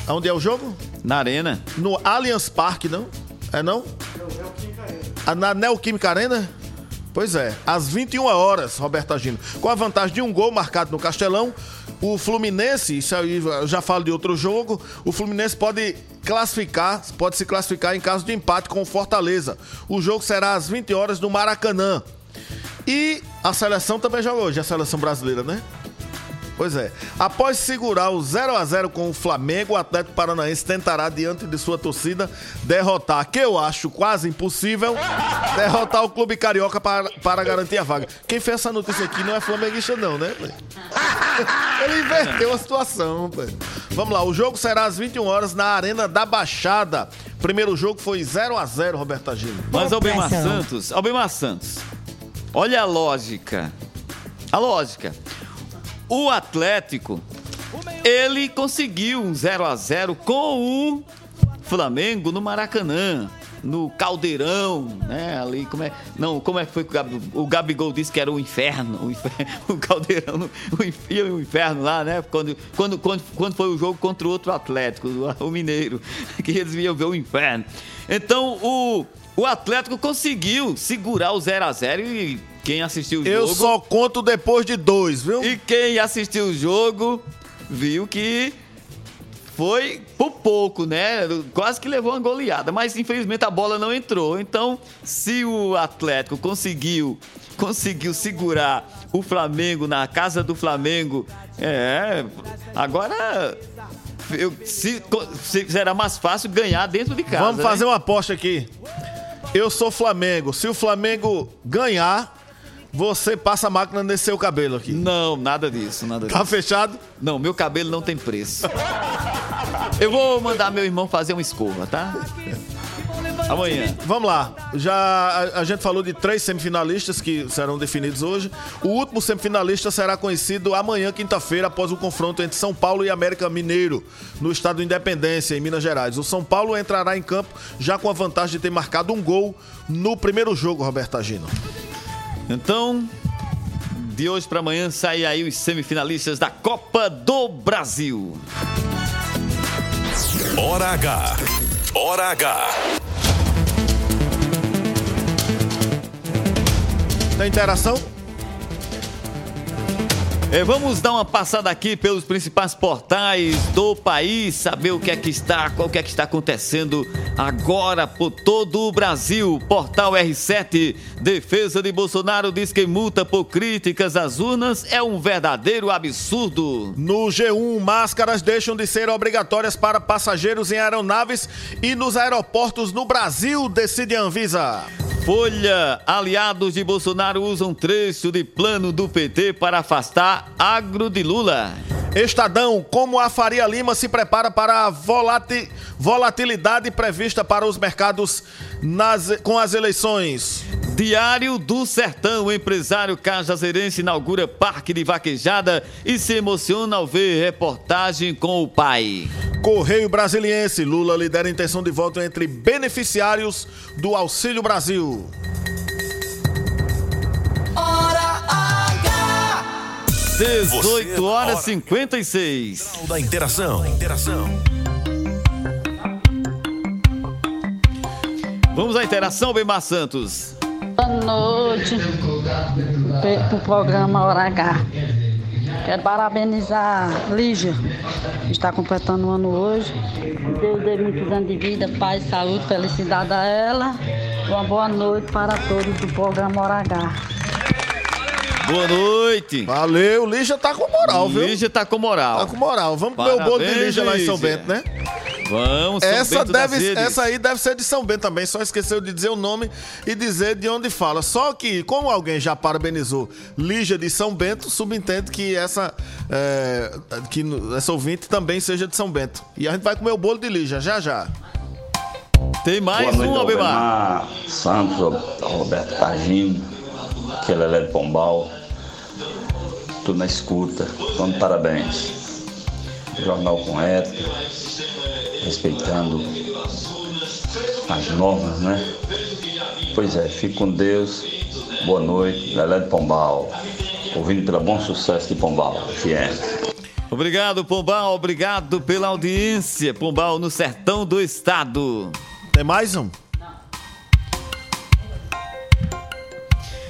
Onde é o jogo? Na Arena. No Allianz Parque, não? É não? Ah, Na Neoquímica Arena? Pois é, às 21 horas, Roberto Agino. Com a vantagem de um gol marcado no Castelão, o Fluminense, isso aí já falo de outro jogo, o Fluminense pode classificar, pode se classificar em caso de empate com o Fortaleza. O jogo será às 20 horas no Maracanã. E a seleção também joga hoje, a seleção brasileira, né? Pois é. Após segurar o 0 a 0 com o Flamengo, o Atlético Paranaense tentará, diante de sua torcida, derrotar, que eu acho quase impossível, derrotar o Clube Carioca para, para garantir a vaga. Quem fez essa notícia aqui não é flamenguista, não, né? Ele inverteu a situação, pai. Vamos lá, o jogo será às 21 horas na Arena da Baixada. Primeiro jogo foi 0 a 0 Roberto Agino. Mas Albemar Santos, Albemar Santos, olha a lógica. A lógica. O Atlético, ele conseguiu um 0 a 0 com o Flamengo no Maracanã. No Caldeirão, né? Ali, como é. Não, como é que foi que o Gabigol, o Gabigol disse que era o inferno? O, inferno, o Caldeirão, o, inf- o inferno lá, né? Quando, quando, quando, quando foi o jogo contra o outro Atlético, o, o Mineiro, que eles iam ver o inferno. Então, o, o Atlético conseguiu segurar o 0 a 0 e quem assistiu o Eu jogo. só conto depois de dois, viu? E quem assistiu o jogo viu que foi por pouco, né? Quase que levou uma goleada, mas infelizmente a bola não entrou. Então, se o Atlético conseguiu conseguiu segurar o Flamengo na casa do Flamengo, é, agora eu, se, se- será mais fácil ganhar dentro de casa. Vamos fazer né? uma aposta aqui. Eu sou Flamengo. Se o Flamengo ganhar, você passa a máquina nesse seu cabelo aqui. Não, nada disso, nada Tá disso. fechado? Não, meu cabelo não tem preço. Eu vou mandar meu irmão fazer uma escova, tá? Amanhã. Vamos lá. Já a, a gente falou de três semifinalistas que serão definidos hoje. O último semifinalista será conhecido amanhã, quinta-feira, após o confronto entre São Paulo e América Mineiro, no estado de Independência, em Minas Gerais. O São Paulo entrará em campo já com a vantagem de ter marcado um gol no primeiro jogo, Roberto Agino. Então, de hoje para amanhã saem aí os semifinalistas da Copa do Brasil. Hora H. Hora H. Tem interação? É, vamos dar uma passada aqui pelos principais portais do país, saber o que é que está, qual que é que está acontecendo agora por todo o Brasil. Portal R7, defesa de Bolsonaro diz que multa por críticas às urnas é um verdadeiro absurdo. No G1, máscaras deixam de ser obrigatórias para passageiros em aeronaves e nos aeroportos no Brasil, decide a Anvisa. Folha, aliados de Bolsonaro usam trecho de plano do PT para afastar agro de Lula. Estadão, como a Faria Lima se prepara para a volati- volatilidade prevista para os mercados nas- com as eleições. Diário do Sertão, o empresário cajazeirense inaugura parque de vaquejada e se emociona ao ver reportagem com o pai. Correio Brasiliense, Lula lidera intenção de voto entre beneficiários do Auxílio Brasil. 18 horas Hora. 56. Da interação. Interação. Vamos à interação, Bemar Santos. Boa noite para o programa Hora H. Quero parabenizar Lígia, que está completando um ano hoje. Deus dê muitos anos de vida, paz, saúde, felicidade a ela. Uma boa noite para todos do programa Hora H. Boa noite. Valeu, Lígia tá com moral, viu? Lígia tá com moral. Tá com moral. Vamos comer o bolo de Lígia lá em São. Bento, né? Vamos, São Essa, Bento deve, essa aí deve ser de São Bento também, só esqueceu de dizer o nome e dizer de onde fala. Só que, como alguém já parabenizou Lígia de São Bento, subentende que essa, é, que essa ouvinte também seja de São Bento. E a gente vai comer o bolo de Lígia, já já. Tem mais Boa noite, um. Albemar Santos, Roberto Targino, que é Lelé de Pombal. Tudo na escuta. Então, parabéns. Jornal com ética, respeitando as normas, né? Pois é, fique com Deus. Boa noite, Lelé de Pombal. Ouvindo pela Bom Sucesso de Pombal, FM. Obrigado, Pombal. Obrigado pela audiência. Pombal no sertão do estado. Tem mais um?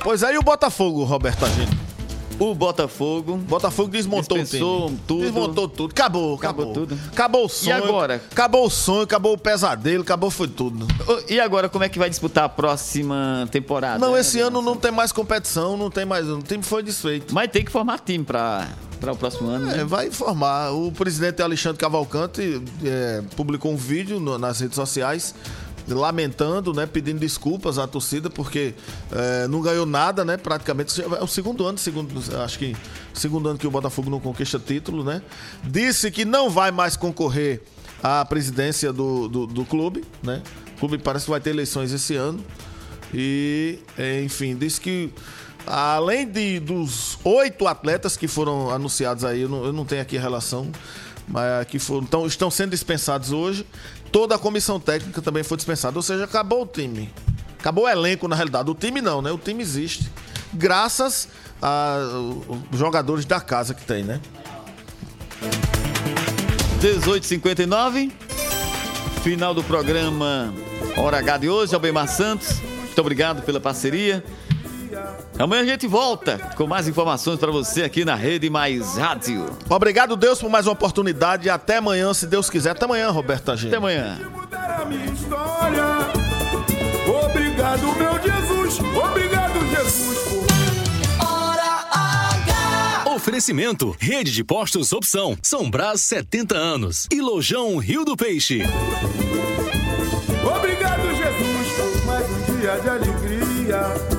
Pois aí o Botafogo, Roberto Agino. O Botafogo. Botafogo desmontou o Dispensou time. tudo. Desmontou tudo. Acabou, acabou. Acabou tudo. Acabou o sonho. agora? Acabou o sonho, acabou o pesadelo, acabou foi tudo. E agora, como é que vai disputar a próxima temporada? Não, né, esse ano não tem mais competição, não tem mais. O time foi desfeito. Mas tem que formar time pra, pra o próximo ano, É, né? vai informar. O presidente Alexandre Cavalcante é, publicou um vídeo no- nas redes sociais lamentando, né, pedindo desculpas à torcida porque é, não ganhou nada, né, praticamente. É o segundo ano, segundo, acho que segundo ano que o Botafogo não conquista título, né? Disse que não vai mais concorrer à presidência do, do, do clube, né? O clube parece que vai ter eleições esse ano. E, é, enfim, disse que além de, dos oito atletas que foram anunciados aí, eu não, eu não tenho aqui a relação, mas que foram, então, estão sendo dispensados hoje, toda a comissão técnica também foi dispensada. Ou seja, acabou o time. Acabou o elenco, na realidade. O time não, né? O time existe. Graças aos jogadores da casa que tem, né? 18h59. Final do programa Hora H de hoje. Albemar Santos. Muito obrigado pela parceria. Amanhã a gente volta com mais informações para você aqui na Rede Mais Rádio. Obrigado, Deus, por mais uma oportunidade. Até amanhã, se Deus quiser. Até amanhã, Roberto Tagino. Até amanhã. Obrigado, meu Jesus. Obrigado, Jesus. por- Hora H. Oferecimento: Rede de Postos Opção, São Brás 70 anos e Lojão Rio do Peixe. Obrigado, Jesus, por mais um dia de alegria.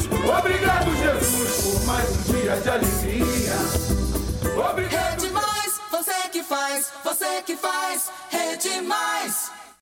obrigado, Jesus, por mais um dia de alegria. Obrigado. Rede Mais, você que faz, você que faz, Rede Mais.